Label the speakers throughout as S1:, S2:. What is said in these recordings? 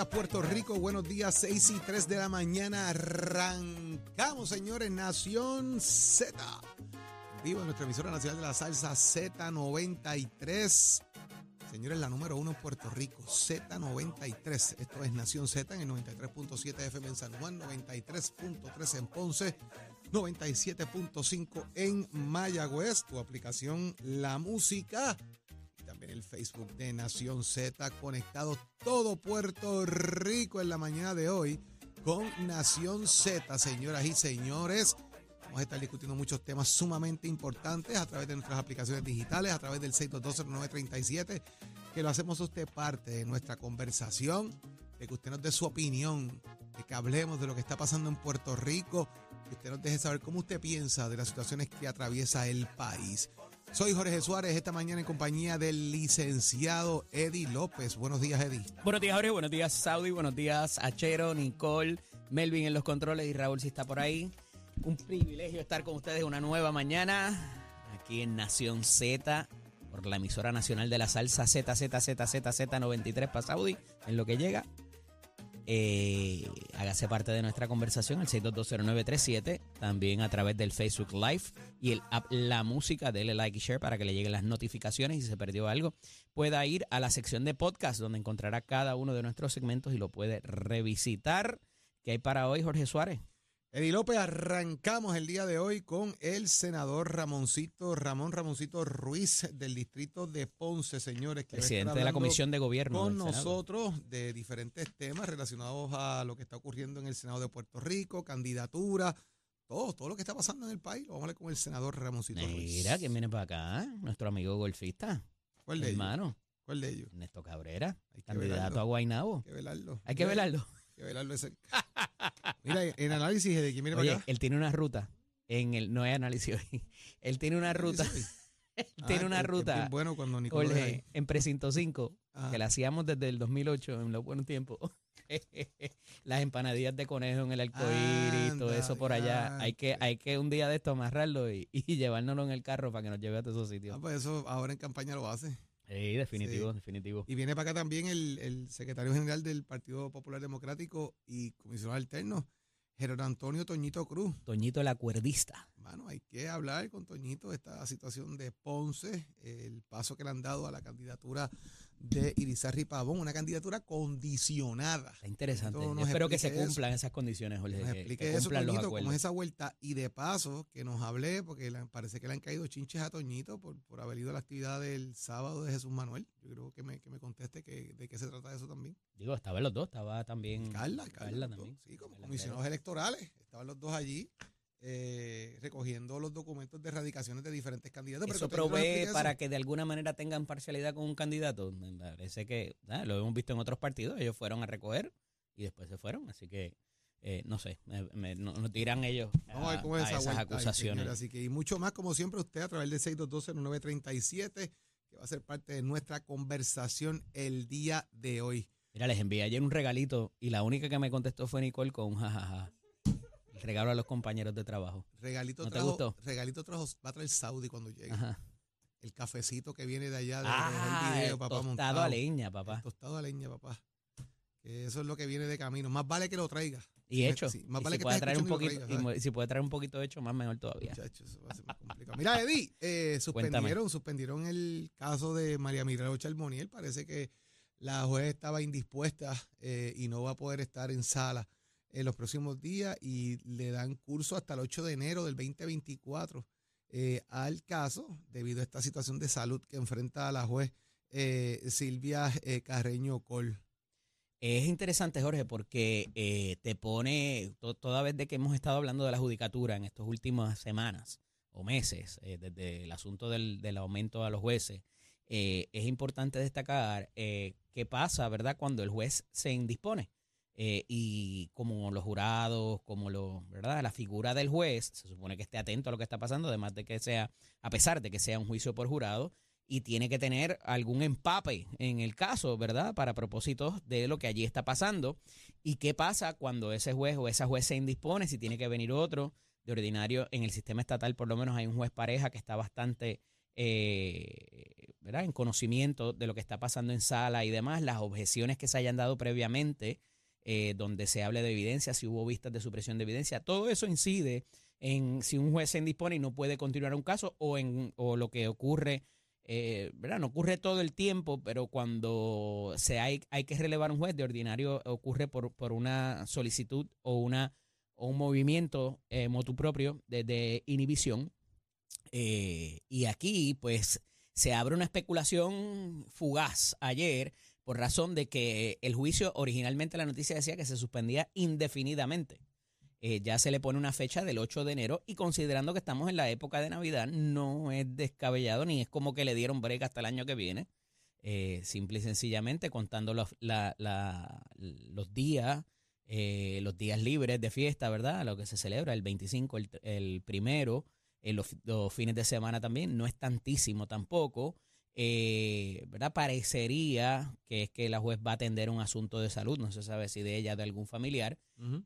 S1: días, Puerto Rico. Buenos días, 6 y 3 de la mañana. Arrancamos, señores, Nación Z. Vivo en nuestra emisora nacional de la salsa Z93. Señores, la número uno en Puerto Rico, Z93. Esto es Nación Z en el 93.7 FM en San Juan, 93.3 en Ponce, 97.5 en Mayagüez. Tu aplicación La Música también el Facebook de Nación Z, conectado todo Puerto Rico en la mañana de hoy con Nación Z, señoras y señores. Vamos a estar discutiendo muchos temas sumamente importantes a través de nuestras aplicaciones digitales, a través del 6220937, que lo hacemos usted parte de nuestra conversación, de que usted nos dé su opinión, de que hablemos de lo que está pasando en Puerto Rico, que usted nos deje saber cómo usted piensa de las situaciones que atraviesa el país. Soy Jorge Suárez, esta mañana en compañía del licenciado Eddie López. Buenos días, Eddie.
S2: Buenos días, Jorge. Buenos días, Saudi. Buenos días, Achero, Nicole, Melvin en los controles y Raúl si está por ahí. Un privilegio estar con ustedes una nueva mañana aquí en Nación Z por la emisora nacional de la salsa ZZZZZ93 para Saudi en lo que llega. Eh, hágase parte de nuestra conversación, el 6220937, también a través del Facebook Live y el app La Música, dele like y share para que le lleguen las notificaciones y si se perdió algo, pueda ir a la sección de podcast donde encontrará cada uno de nuestros segmentos y lo puede revisitar. ¿Qué hay para hoy, Jorge Suárez?
S1: Eddie López, arrancamos el día de hoy con el senador Ramoncito, Ramón Ramoncito Ruiz del distrito de Ponce, señores.
S2: Que Presidente de la Comisión de Gobierno.
S1: Con nosotros de diferentes temas relacionados a lo que está ocurriendo en el Senado de Puerto Rico, candidatura, todo, todo lo que está pasando en el país. Vamos a hablar con el senador Ramoncito Ruiz.
S2: Mira, ¿quién viene para acá? Nuestro amigo golfista.
S1: ¿Cuál de
S2: hermano.
S1: ¿Cuál de ellos?
S2: Ernesto Cabrera, candidato a Guaynabo.
S1: Hay que velarlo.
S2: Hay que velarlo.
S1: Hay que velarlo ese. Mira, en análisis de quién viene
S2: Oye,
S1: para acá.
S2: él tiene una ruta. En el, no hay análisis hoy. Él tiene una ruta. él tiene
S1: Ah,
S2: una
S1: que- que
S2: ruta.
S1: bueno cuando Nicolás.
S2: Jorge, en Precinto 5,
S1: Ajá.
S2: que la hacíamos desde el 2008, en los buenos tiempos. Las empanadillas de conejo en el arcoíris, todo
S1: Anda,
S2: eso por allá. Hay que, hay que un día de esto amarrarlo y, y llevárnoslo en el carro para que nos lleve a todos esos
S1: Ah,
S2: sitios.
S1: pues eso ahora en campaña lo hace.
S2: Sí, definitivo,
S1: Sí.
S2: definitivo.
S1: Y viene para acá también el, el secretario general del Partido Popular Democrático y comisionado alterno, Gerardo Antonio Toñito Cruz.
S2: Toñito la cuerdista.
S1: Mano, hay que hablar con Toñito de esta situación de Ponce, el paso que le han dado a la candidatura de Irizarry Pavón, una candidatura condicionada.
S2: Está interesante. Yo espero que se
S1: explique eso.
S2: cumplan esas condiciones, Jorge.
S1: Nos
S2: que- que
S1: explique eso,
S2: cumplan
S1: Toñito, cómo es esa vuelta. Y de paso, que nos hable, porque parece que le han caído chinches a Toñito por, por haber ido a la actividad del sábado de Jesús Manuel. Yo creo que me, que me conteste que, de qué se trata eso también.
S2: Digo, estaban los dos, estaba también.
S1: Carla, Carla,
S2: Carla también.
S1: sí, como
S2: Carla
S1: comisionados electorales. Estaban los dos allí eh, recogiendo los documentos de erradicaciones de diferentes candidatos.
S2: Eso provee para que de alguna manera tengan parcialidad con un candidato. Me parece que ah, lo hemos visto en otros partidos. Ellos fueron a recoger y después se fueron. Así que, eh, no sé, me- me- no- nos tiran ellos
S1: a ver
S2: a,
S1: cómo es
S2: a
S1: esa
S2: esas acusaciones.
S1: Así que, y mucho más, como siempre, usted a través del 6220937, que va a ser parte de nuestra conversación el día de hoy.
S2: Mira, les envié ayer un regalito y la única que me contestó fue Nicole con un jajaja. Regalo a los compañeros de trabajo.
S1: Regalito
S2: ¿No te
S1: trajo,
S2: gustó?
S1: regalito trajo, va a traer Saudi cuando llegue.
S2: Ajá.
S1: El cafecito que viene de allá de,
S2: Ah,
S1: el video, papá,
S2: tostado
S1: montado.
S2: a leña, papá.
S1: Tostado a leña, papá. Que eso es lo que viene de camino. Más vale que lo traiga.
S2: Y hecho.
S1: Sí, más
S2: y
S1: vale
S2: si
S1: que
S2: puede traer un poquito, y mo- si puede traer un poquito hecho, más mejor todavía.
S1: Muchachos, eso va a ser más complicado. Mira, Eddie, eh, suspendieron, suspendieron el caso de María Mirella Charboniel. Parece que la juez estaba indispuesta eh, y no va a poder estar en sala en los próximos días y le dan curso hasta el 8 de enero del 2024 eh, al caso debido a esta situación de salud que enfrenta a la juez eh, Silvia eh, Carreño Col.
S2: Es interesante, Jorge, porque te pone, to- toda vez de que hemos estado hablando de la judicatura en estas últimas semanas o meses, desde el asunto del, del aumento a los jueces, es importante destacar qué pasa, ¿verdad?, cuando el juez se indispone. Eh, y como los jurados, como lo, ¿verdad? La figura del juez se supone que esté atento a lo que está pasando, además de que sea, a pesar de que sea un juicio por jurado, y tiene que tener algún empape en el caso, ¿verdad? Para propósitos de lo que allí está pasando. ¿Y qué pasa cuando ese juez o esa juez se indispone? Si tiene que venir otro. De ordinario, en el sistema estatal, por lo menos hay un juez pareja que está bastante, eh, ¿verdad? en conocimiento de lo que está pasando en sala y demás, las objeciones que se hayan dado previamente, eh, donde se hable de evidencia, si hubo vistas de supresión de evidencia, todo eso incide en si un juez se indispone y no puede continuar un caso o en o lo que ocurre eh, ¿verdad? No ocurre todo el tiempo, pero cuando se hay, hay que relevar un juez, de ordinario ocurre por, por una solicitud o, una, o un movimiento eh, motu propio de, inhibición. Eh, y aquí, pues, se abre una especulación fugaz ayer por razón de que el juicio, originalmente la noticia decía que se suspendía indefinidamente. Eh, ya se le pone una fecha del 8 de enero y considerando que estamos en la época de Navidad, no es descabellado ni es como que le dieron break hasta el año que viene. Eh, simple y sencillamente contando los, los días, eh, los días libres de fiesta, ¿verdad? Lo que se celebra el 25, el, primero, los, los, fines de semana también, no es tantísimo tampoco eh, ¿verdad? Parecería que es que la juez va a atender un asunto de salud, no se sabe si de ella o de algún familiar.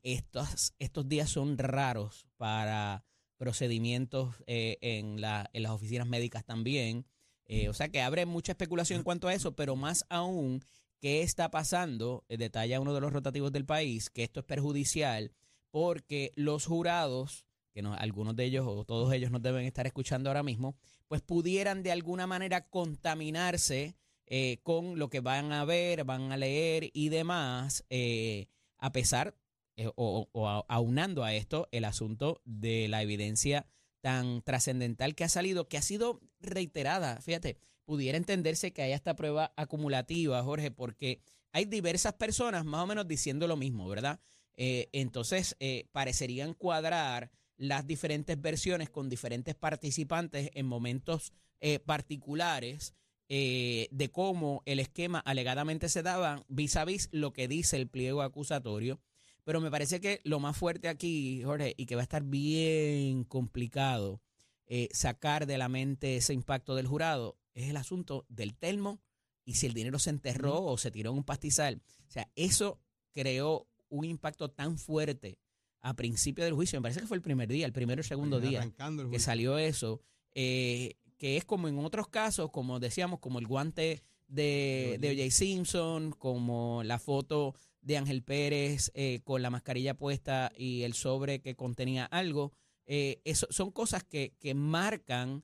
S2: estos, estos días son raros para procedimientos eh, en, la, en las oficinas médicas también. Eh, o sea que abre mucha especulación en cuanto a eso, pero más aún, ¿qué está pasando? Eh, detalla uno de los rotativos del país, que esto es perjudicial porque los jurados, que no, algunos de ellos o todos ellos nos deben estar escuchando ahora mismo, pues pudieran de alguna manera contaminarse eh, con lo que van a ver, van a leer y demás, eh, a pesar eh, o, aunando a esto el asunto de la evidencia tan trascendental que ha salido, que ha sido reiterada. Fíjate, pudiera entenderse que haya esta prueba acumulativa, Jorge, porque hay diversas personas más o menos diciendo lo mismo, ¿verdad? entonces, parecerían cuadrar las diferentes versiones con diferentes participantes en momentos eh, particulares eh, de cómo el esquema alegadamente se daba vis a vis lo que dice el pliego acusatorio. Pero me parece que lo más fuerte aquí, Jorge, y que va a estar bien complicado eh, sacar de la mente ese impacto del jurado, es el asunto del telmo y si el dinero se enterró o se tiró en un pastizal. O sea, eso creó un impacto tan fuerte a principio del juicio, me parece que fue el primer día, el primero o segundo día que salió eso, eh, que es como en otros casos, como decíamos, como el guante de, de O.J. Simpson, como la foto de Ángel Pérez eh, con la mascarilla puesta y el sobre que contenía algo. Eh, eso, son cosas que, que marcan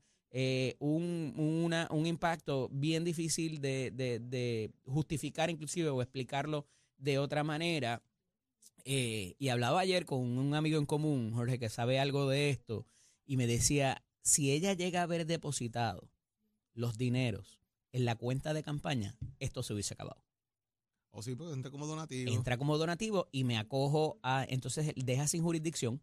S2: un, un, impacto bien difícil de, de justificar inclusive o explicarlo de otra manera. Eh, y hablaba ayer con un amigo en común, Jorge, que sabe algo de esto, y me decía, si ella llega a haber depositado los dineros en la cuenta de campaña, esto se hubiese acabado.
S1: O sí, pues entra como donativo.
S2: Entra como donativo y me acojo a, entonces deja sin jurisdicción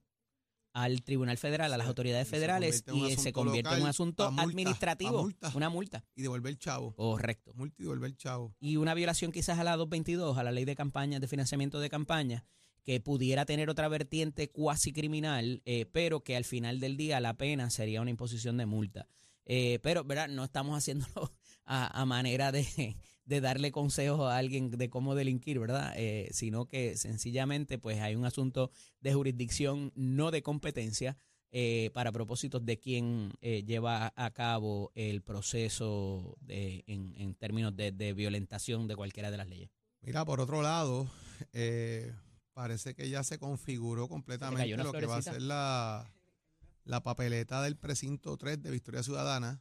S2: al Tribunal Federal, a las autoridades federales y se convierte en un asunto administrativo, una multa.
S1: Y devolver el chavo.
S2: Correcto.
S1: Multa y devolver el chavo.
S2: Y una violación quizás a la 222, a la ley de campaña, de financiamiento de campaña, que pudiera tener otra vertiente cuasi criminal, eh, pero que al final del día la pena sería una imposición de multa. Eh, pero, ¿verdad? No estamos haciéndolo a, manera de, darle consejos a alguien de cómo delinquir, ¿verdad? Eh, sino que sencillamente pues hay un asunto de jurisdicción, no de competencia, para propósitos de quien lleva a cabo el proceso en, en, términos de, de, violentación de cualquiera de las leyes.
S1: Mira, por otro lado, parece que ya se configuró completamente lo que va a ser la, la papeleta del precinto 3 de Victoria Ciudadana.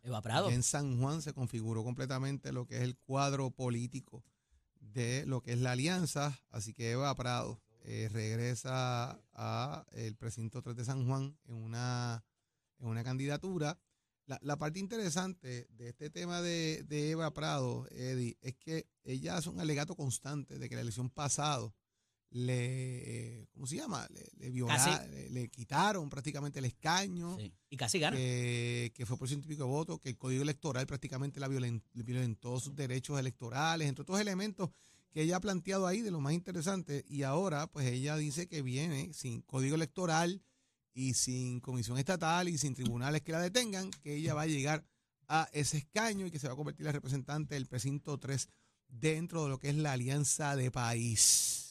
S1: En San Juan se configuró completamente lo que es el cuadro político de lo que es la alianza. Así que Eva Prado eh, regresa a el precinto 3 de San Juan en una, en una candidatura. La, la parte interesante de este tema de, de Eva Prado, Eddie, es que ella hace un alegato constante de que la elección pasada le, ¿cómo se llama? Le, violaron, le, quitaron prácticamente el escaño.
S2: Y casi gana.
S1: Que, fue por ciento y pico de votos, que el código electoral prácticamente la violentó sus derechos electorales, entre otros elementos que ella ha planteado ahí de lo más interesante. Y ahora, pues ella dice que viene sin código electoral y sin comisión estatal y sin tribunales que la detengan, que ella va a llegar a ese escaño y que se va a convertir en representante del precinto 3 dentro de lo que es la alianza de país.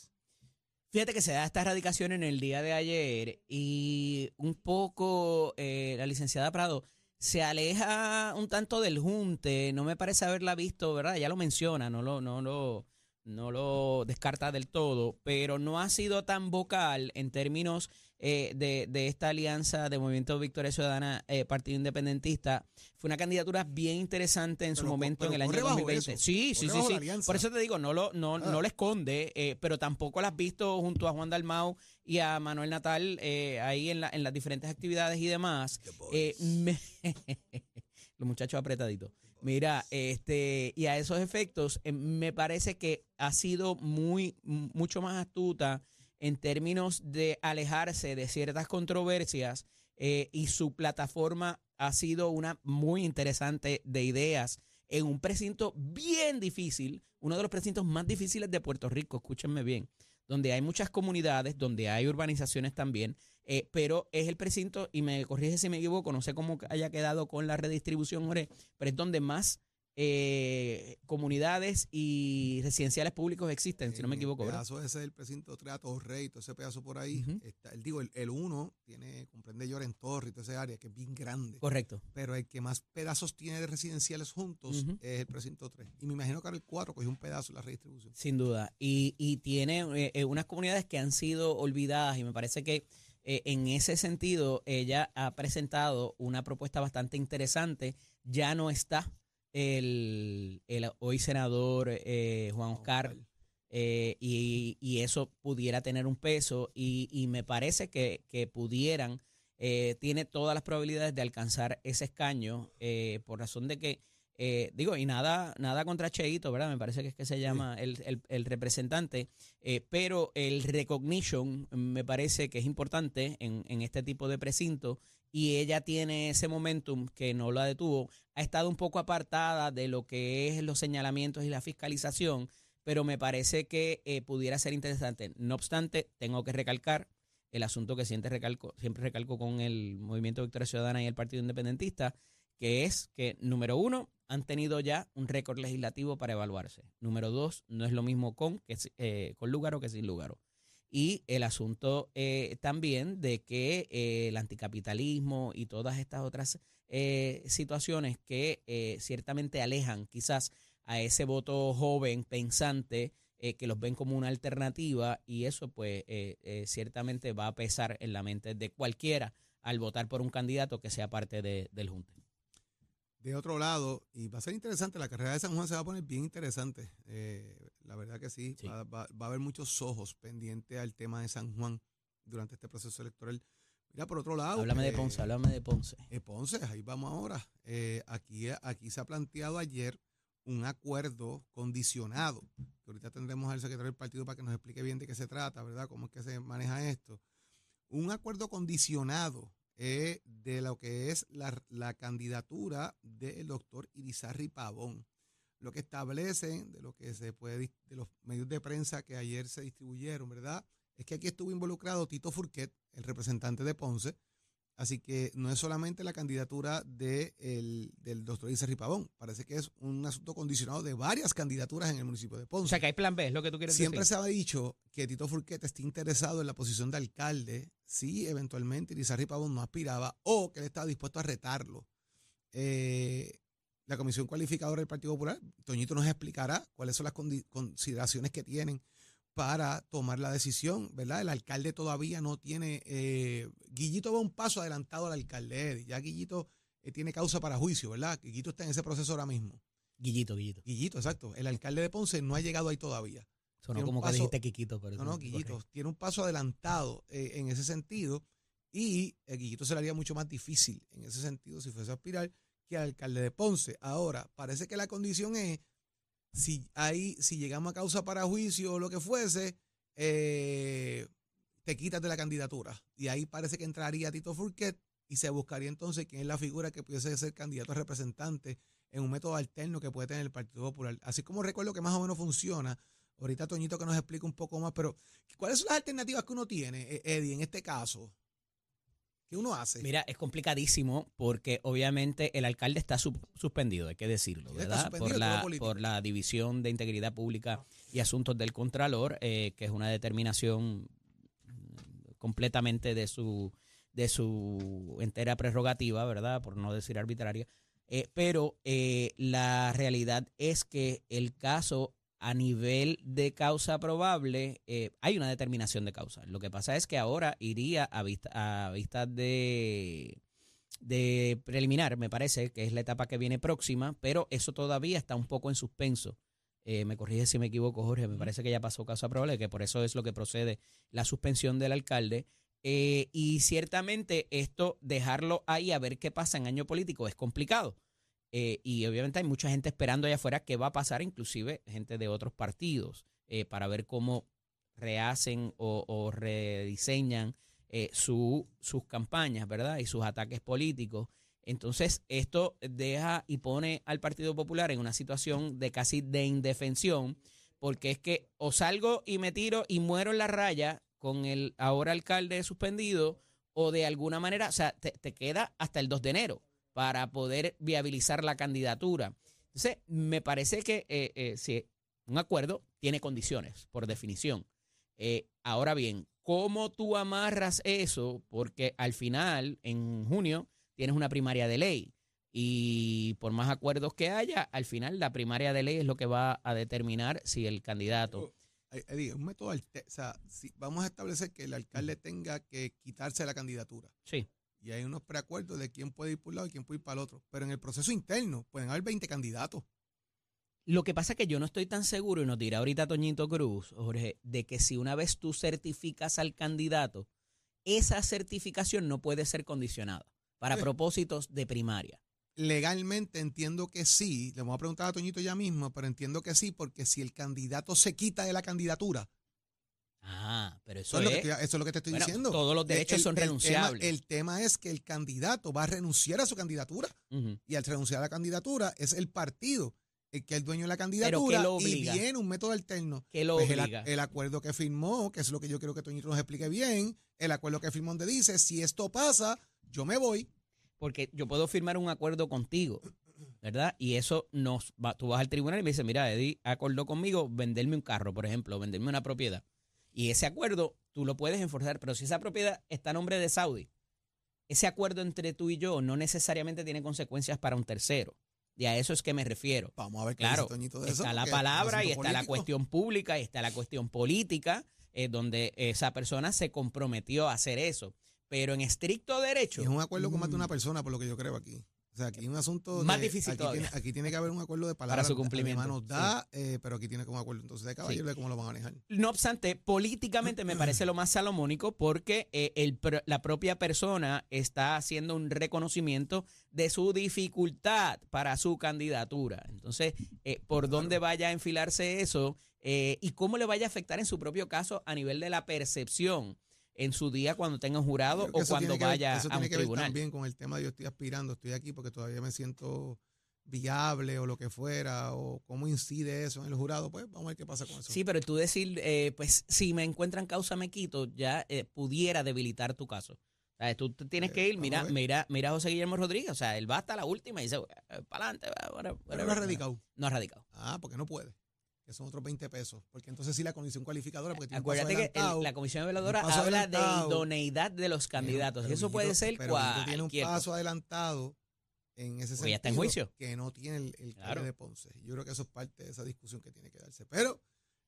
S2: Fíjate que se da esta erradicación en el día de ayer y un poco eh, la licenciada Prado se aleja un tanto del junte, no me parece haberla visto, ¿verdad? Ya lo menciona, no lo, no lo, no lo descarta del todo, pero no ha sido tan vocal en términos eh, de, de, esta alianza de Movimiento Victoria Ciudadana eh, Partido Independentista. Fue una candidatura bien interesante en su momento en el año 2020. Sí, sí, sí, sí. Por eso te digo, no lo, no, no le esconde, eh, pero tampoco la has visto junto a Juan Dalmau y a Manuel Natal ahí en, la, en las diferentes actividades y demás. los muchachos apretaditos. Mira, este, y a esos efectos, me parece que ha sido muy, mucho más astuta en términos de alejarse de ciertas controversias eh, y su plataforma ha sido una muy interesante de ideas en un precinto bien difícil, uno de los precintos más difíciles de Puerto Rico, escúchenme bien, donde hay muchas comunidades, donde hay urbanizaciones también, eh, pero es el precinto, y me corrige si me equivoco, no sé cómo haya quedado con la redistribución, pero es donde más eh, comunidades y residenciales públicos existen, si no me equivoco.
S1: El pedazo ese del precinto Triato Rey, todo ese pedazo por ahí. está, el, digo, el, uno tiene, comprende Lloren Torre y toda esa área que es bien grande.
S2: Correcto.
S1: Pero el que más pedazos tiene de residenciales juntos es el precinto 3. Y me imagino que ahora el 4 cogió un pedazo de la redistribución.
S2: Sin duda. Y, y tiene eh, eh, unas comunidades que han sido olvidadas y me parece que eh, en ese sentido ella ha presentado una propuesta bastante interesante. Ya no está el, el hoy senador eh, Juan Oscar, eh, y, y, eso pudiera tener un peso y, y me parece que, que pudieran, eh, tiene todas las probabilidades de alcanzar ese escaño por razón de que, digo, y nada, nada contra Cheito, ¿verdad? Me parece que es que se llama el, el, el, representante, pero el recognition me parece que es importante en, en este tipo de precinto y ella tiene ese momentum que no la detuvo. Ha estado un poco apartada de lo que es los señalamientos y la fiscalización, pero me parece que eh, pudiera ser interesante. No obstante, tengo que recalcar el asunto que siempre recalco, siempre recalco con el Movimiento Victoria Ciudadana y el Partido Independentista, que es que, número uno, han tenido ya un récord legislativo para evaluarse. Número dos, no es lo mismo con, que, eh, con o que sin lugar y el asunto eh, también de que eh, el anticapitalismo y todas estas otras eh, situaciones que ciertamente alejan quizás a ese voto joven pensante que los ven como una alternativa y eso pues ciertamente va a pesar en la mente de cualquiera al votar por un candidato que sea parte de, del Junte.
S1: De otro lado, y va a ser interesante, la carrera de San Juan se va a poner bien interesante. Eh, la verdad que sí, Va, a haber muchos ojos pendientes al tema de San Juan durante este proceso electoral. Mira, por otro lado.
S2: Háblame de eh, Ponce, háblame de Ponce.
S1: Eh, Ponce, ahí vamos ahora. aquí, aquí se ha planteado ayer un acuerdo condicionado, que ahorita tendremos al secretario del partido para que nos explique bien de qué se trata, ¿verdad? Cómo es que se maneja esto. Un acuerdo condicionado eh, de lo que es la, candidatura del doctor Irizarri Pavón. Lo que establecen de lo que se puede, de los medios de prensa que ayer se distribuyeron, ¿verdad? Es que aquí estuvo involucrado Tito Furquet, el representante de Ponce, Así que no es solamente la candidatura de el, del doctor Isaac Ripabón, parece que es un asunto condicionado de varias candidaturas en el municipio de Ponce.
S2: O sea, que hay plan B, es lo que tú quieres
S1: decir. Siempre se ha dicho que Tito Furquete está interesado en la posición de alcalde si eventualmente Isaac Ripabón no aspiraba o que él estaba dispuesto a retarlo. Eh, la comisión cualificadora del Partido Popular, Toñito nos explicará cuáles son las consideraciones que tienen para tomar la decisión, ¿verdad? El alcalde todavía no tiene, eh, Guillito va un paso adelantado al alcalde, ya Guillito eh, tiene causa para juicio, ¿verdad? Guillito está en ese proceso ahora mismo.
S2: Guillito, Guillito.
S1: Guillito, exacto. El alcalde de Ponce no ha llegado ahí todavía.
S2: Sonó como que dijiste Quiquito, pero
S1: no, no, Guillito. Tiene un paso adelantado eh, en ese sentido y el Guillito se le haría mucho más difícil en ese sentido si fuese a aspirar que al alcalde de Ponce. Ahora, parece que la condición es si, ahí, si llegamos a causa para juicio o lo que fuese, eh, te quitas de la candidatura. Y ahí parece que entraría Tito Furquet y se buscaría entonces quién es la figura que pudiese ser candidato a representante en un método alterno que puede tener el Partido Popular. Así como recuerdo que más o menos funciona. Ahorita Toñito que nos explique un poco más, pero ¿cuáles son las alternativas que uno tiene, eh, Eddie, en este caso? ¿Qué uno hace?
S2: Mira, es complicadísimo porque obviamente el alcalde está suspendido, hay que decirlo, ¿verdad? Por la, por la División de Integridad Pública y Asuntos del Contralor, eh, que es una determinación completamente de su de su entera prerrogativa, ¿verdad? Por no decir arbitraria. Eh, pero eh, la realidad es que el caso a nivel de causa probable, eh, hay una determinación de causa. Lo que pasa es que ahora iría a vista, a vista de, de preliminar, me parece, que es la etapa que viene próxima, pero eso todavía está un poco en suspenso. me corrige si me equivoco, Jorge, me parece que ya pasó causa probable, que por eso es lo que procede la suspensión del alcalde. Eh, y ciertamente esto, dejarlo ahí a ver qué pasa en año político es complicado. Eh, y obviamente hay mucha gente esperando allá afuera qué va a pasar, inclusive gente de otros partidos, eh, para ver cómo rehacen o, rediseñan su, sus campañas, ¿verdad? Y sus ataques políticos. Entonces, esto deja y pone al Partido Popular en una situación de casi de indefensión, porque es que o salgo y me tiro y muero en la raya con el ahora alcalde suspendido o de alguna manera, o sea, te, queda hasta el 2 de enero para poder viabilizar la candidatura. Entonces, me parece que eh, eh, si un acuerdo tiene condiciones, por definición. Eh, ahora bien, ¿cómo tú amarras eso? Porque al final, en junio, tienes una primaria de ley. Y por más acuerdos que haya, al final la primaria de ley es lo que va a determinar si el candidato
S1: Eddie, un método, o sea, si vamos a establecer que el alcalde tenga que quitarse la candidatura.
S2: Sí.
S1: Y hay unos preacuerdos de quién puede ir por un lado y quién puede ir para el otro. Pero en el proceso interno pueden haber 20 candidatos.
S2: Lo que pasa es que yo no estoy tan seguro, y nos dirá ahorita Toñito Cruz, Jorge, de que si una vez tú certificas al candidato, esa certificación no puede ser condicionada para propósitos de primaria.
S1: Legalmente entiendo que sí. Le vamos a preguntar a Toñito ya mismo, pero entiendo que sí, porque si el candidato se quita de la candidatura.
S2: Ah, pero eso,
S1: es, lo que, eso es lo que te estoy diciendo.
S2: Todos los derechos son renunciables.
S1: el tema es que el candidato va a renunciar a su candidatura. Y al renunciar a la candidatura es el partido el que es el dueño de la candidatura y viene un método alterno.
S2: ¿Qué lo
S1: pues
S2: obliga?
S1: El, acuerdo que firmó, que es lo que yo quiero que Toñito nos explique bien, el acuerdo que firmó donde dice, si esto pasa, yo me voy
S2: porque yo puedo firmar un acuerdo contigo, ¿verdad? Y eso nos va, tú vas al tribunal y me dices, mira, Eddie acordó conmigo venderme un carro, por ejemplo, venderme una propiedad. Y ese acuerdo tú lo puedes enforzar, pero si esa propiedad está a nombre de Saudi, ese acuerdo entre tú y yo no necesariamente tiene consecuencias para un tercero. Y a eso es que me refiero.
S1: Vamos a ver
S2: qué claro, de eso, está la palabra y está la cuestión pública y está la cuestión política, eh, donde esa persona se comprometió a hacer eso. Pero en estricto derecho.
S1: es un acuerdo con más de una mm. persona, por lo que yo creo aquí. O sea, aquí hay un asunto.
S2: Más difícil
S1: aquí Tiene, aquí tiene que haber un acuerdo de palabras.
S2: Para su cumplimiento.
S1: Nos da, eh, pero aquí tiene que un acuerdo entonces de caballero de cómo lo van a manejar.
S2: No obstante, políticamente me parece lo más salomónico porque eh, el, la propia persona está haciendo un reconocimiento de su dificultad para su candidatura. Entonces, eh, por dónde vaya a enfilarse eso y cómo le vaya a afectar en su propio caso a nivel de la percepción en su día cuando tenga un jurado o cuando vaya
S1: eso tiene
S2: que
S1: Ver también con el tema de yo estoy aspirando, estoy aquí porque todavía me siento viable o lo que fuera, o cómo incide eso en el jurado, pues vamos a ver qué pasa con eso.
S2: Sí, pero tú decir, eh, pues si me encuentran causa me quito, ya eh, pudiera debilitar tu caso. O sea, tú tienes que eh, ir, mira, mira, mira a José Guillermo Rodríguez, o sea, él va hasta la última y dice, para adelante,
S1: pero no ha radicado.
S2: No ha radicado.
S1: Ah, porque no puede que son otros 20 pesos. Porque entonces sí la comisión cualificadora, porque tiene
S2: Acuérdate que la comisión evaluadora habla de idoneidad de los candidatos. y eso puede ser cual.
S1: tiene un paso adelantado en ese sentido.
S2: ya está en juicio.
S1: Que no tiene el, el de Ponce. Yo creo que eso es parte de esa discusión que tiene que darse. Pero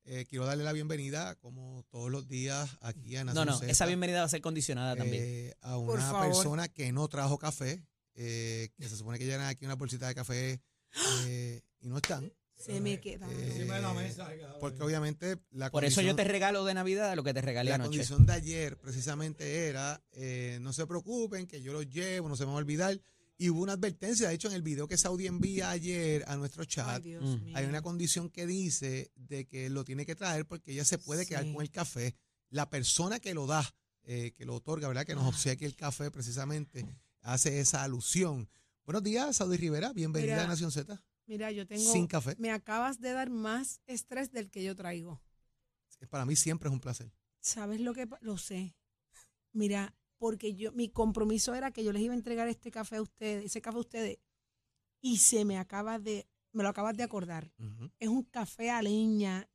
S1: eh, quiero darle la bienvenida, como todos los días, aquí a Nación
S2: No, no, esa bienvenida va a ser condicionada también.
S1: Eh, a una persona que no trajo café, eh, que se supone que llegan aquí una bolsita de café y no están.
S3: Se me queda.
S1: Encima de la mesa. Porque obviamente la
S2: Por eso yo te regalo de Navidad lo que te regalé
S1: anoche. La condición de ayer precisamente era, eh, no se preocupen, que yo los llevo, no se me va a olvidar. Y hubo una advertencia, de hecho en el video que Saudi envía ayer a nuestro chat, hay una condición que dice de que lo tiene que traer porque ella se puede quedar con el café. La persona que lo da, eh, que lo otorga, ¿verdad? Que nos ah. obsequia el café precisamente, hace esa alusión. Buenos días, Saudi Rivera, bienvenida a Nación Z.
S3: Mira, yo tengo.
S1: Sin café.
S3: Me acabas de dar más estrés del que yo traigo.
S1: Para mí siempre es un placer.
S3: ¿Sabes lo que lo sé? Mira, porque yo mi compromiso era que yo les iba a entregar este café a ustedes, ese café a ustedes, y se me acaba de, me lo acabas de acordar. Es un café a leña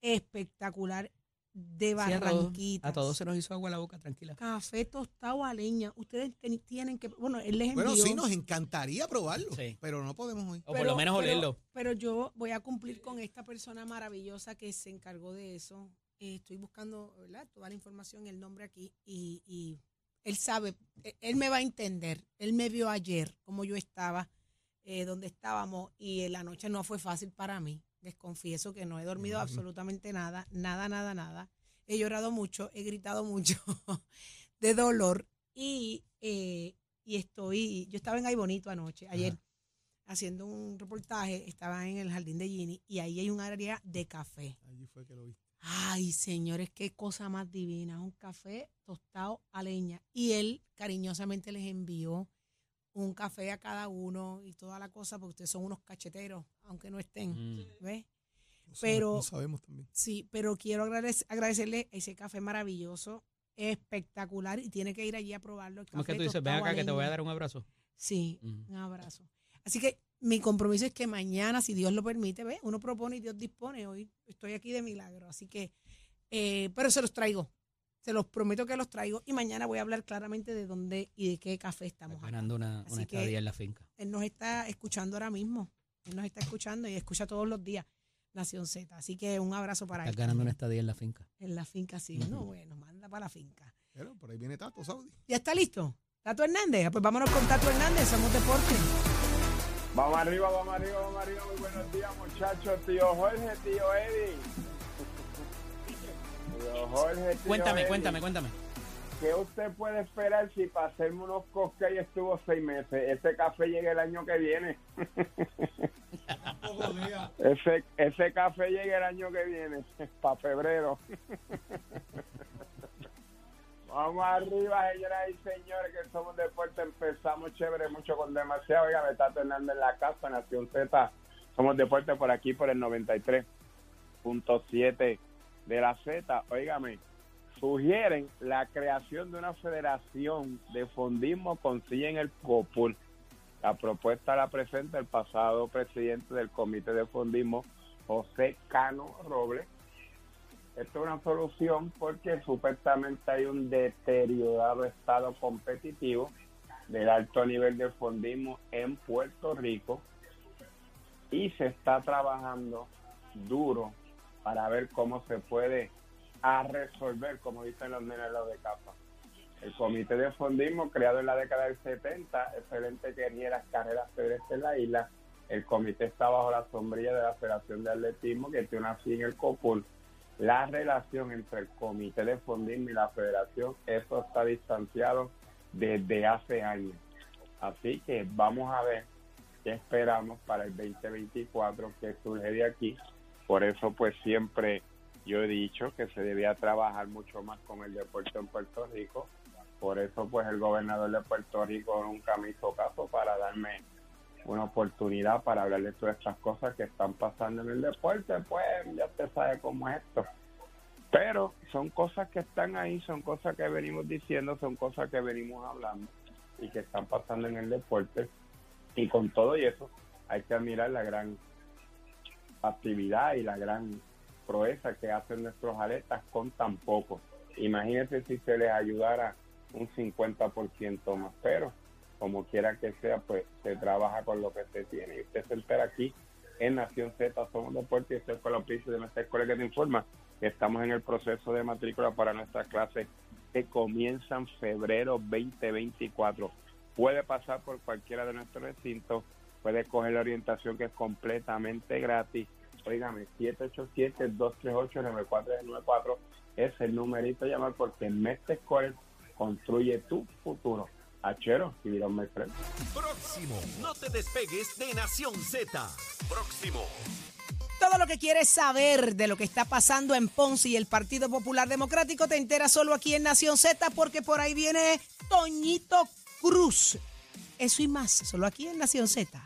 S3: espectacular. De
S2: Sí, a, todos,
S3: Barranquitas.
S2: a todos se nos hizo agua la boca, tranquila.
S3: Café tostado a leña. Ustedes ten- tienen que, bueno, él les envió.
S1: Bueno, sí, nos encantaría probarlo,
S2: Sí.
S1: pero no podemos hoy.
S2: O por lo menos olerlo.
S3: Pero yo voy a cumplir con esta persona maravillosa que se encargó de eso. Eh, estoy buscando ¿verdad? toda la información, el nombre aquí, y, y él sabe, eh, él me va a entender. Él me vio ayer, como yo estaba, eh, donde estábamos, y la noche no fue fácil para mí. Les confieso que no he dormido absolutamente nada, nada, nada, nada. He llorado mucho, he gritado mucho de dolor y, eh, y estoy, yo estaba en Ay Bonito anoche, ayer,
S1: Ajá.
S3: haciendo un reportaje, estaba en el jardín de Gini y ahí hay un área de café.
S1: Allí fue que lo vi.
S3: Ay, señores, qué cosa más divina, un café tostado a leña. Y él cariñosamente les envió un café a cada uno y toda la cosa, porque ustedes son unos cacheteros, aunque no estén,
S2: Mm.
S3: ¿ves?
S1: Lo sabe-
S3: Pero-
S1: lo sabemos también.
S3: Sí, pero quiero agradec- agradecerle ese café maravilloso, espectacular, y tiene que ir allí a probarlo. el
S2: ¿Cómo es que tú dices? Ven acá que te voy a dar un abrazo.
S3: Sí,
S2: Mm.
S3: un abrazo. Así que mi compromiso es que mañana, si Dios lo permite, ¿ves? Uno propone y Dios dispone. Hoy estoy aquí de milagro. Así que, eh, pero se los traigo. Se los prometo que los traigo. Y mañana voy a hablar claramente de dónde y de qué café estamos
S2: ganando una, una estadía en la finca.
S3: Él nos está escuchando ahora mismo. Él nos está escuchando y escucha todos los días Nación Z. Así que un abrazo para
S2: Estás
S3: él.
S2: ganando una estadía en la finca.
S3: En la finca, sí. No, bueno, manda para la finca.
S1: Pero por ahí viene Tato, Saudi.
S3: ¿Ya está listo? ¿Tato Hernández? Ah, Pues vámonos con Tato Hernández. Somos deporte.
S4: Vamos arriba, vamos arriba, vamos arriba. Muy buenos días, muchachos. Tío Jorge, tío Eddie. Tío Jorge, tío
S2: Cuéntame,
S4: Eddie.
S2: cuéntame, cuéntame.
S4: ¿Qué usted puede esperar si para hacerme unos cosquillas estuvo seis meses? Ese café llega el año que viene. Ese, ese café llega el año que viene, para febrero. Vamos arriba, señoras y señores, que somos deporte. Empezamos chévere, mucho con demasiado. Oiga, me está Hernández en la casa, Nación Z. Somos deporte por aquí, por el 93.7 de la Z. Óigame, sugieren la creación de una federación de fondismo con silla en el COPUL. La propuesta la presenta el pasado presidente del Comité de Fondismo, José Cano Robles. Esto es una solución porque supuestamente hay un deteriorado estado competitivo del alto nivel de fondismo en Puerto Rico y se está trabajando duro para ver cómo se puede a resolver, como dicen los nenes los de capa. El comité de fondismo, creado en la década del 70, excelente que ni las carreras pedestres en la isla, el comité está bajo la sombrilla de la Federación de Atletismo, que tiene una en el COPUL. La relación entre el comité de fondismo y la federación, eso está distanciado desde hace años. Así que vamos a ver qué esperamos para el 2024 que surge de aquí. Por eso pues siempre yo he dicho que se debía trabajar mucho más con el deporte en Puerto Rico. Por eso pues el gobernador de Puerto Rico nunca me hizo caso para darme una oportunidad para hablar de todas estas cosas que están pasando en el deporte, pues ya usted sabe cómo es esto. Pero son cosas que están ahí, son cosas que venimos diciendo, son cosas que venimos hablando y que están pasando en el deporte. Y con todo y eso hay que admirar la gran actividad y la gran proeza que hacen nuestros atletas con tan poco. Imagínense si se les ayudara un 50% más, pero como quiera que sea, pues se trabaja con lo que se tiene. Y usted se entera aquí en Nación Z, Somos Deporte, y este fue el oficio de nuestra escuela que te informa estamos en el proceso de matrícula para nuestras clases que comienzan febrero 2024. Puede pasar por cualquiera de nuestros recintos, puede coger la orientación que es completamente gratis. Óigame, 787-238-9494 es el numerito a llamar porque Mestre Escolar construye tu futuro. Achero, y frente.
S5: Próximo. No te despegues de Nación Z. Próximo.
S3: Todo lo que quieres saber de lo que está pasando en Ponce y el Partido Popular Democrático te enteras solo aquí en Nación Z porque por ahí viene Toñito Cruz. Eso y más, solo aquí en Nación Z.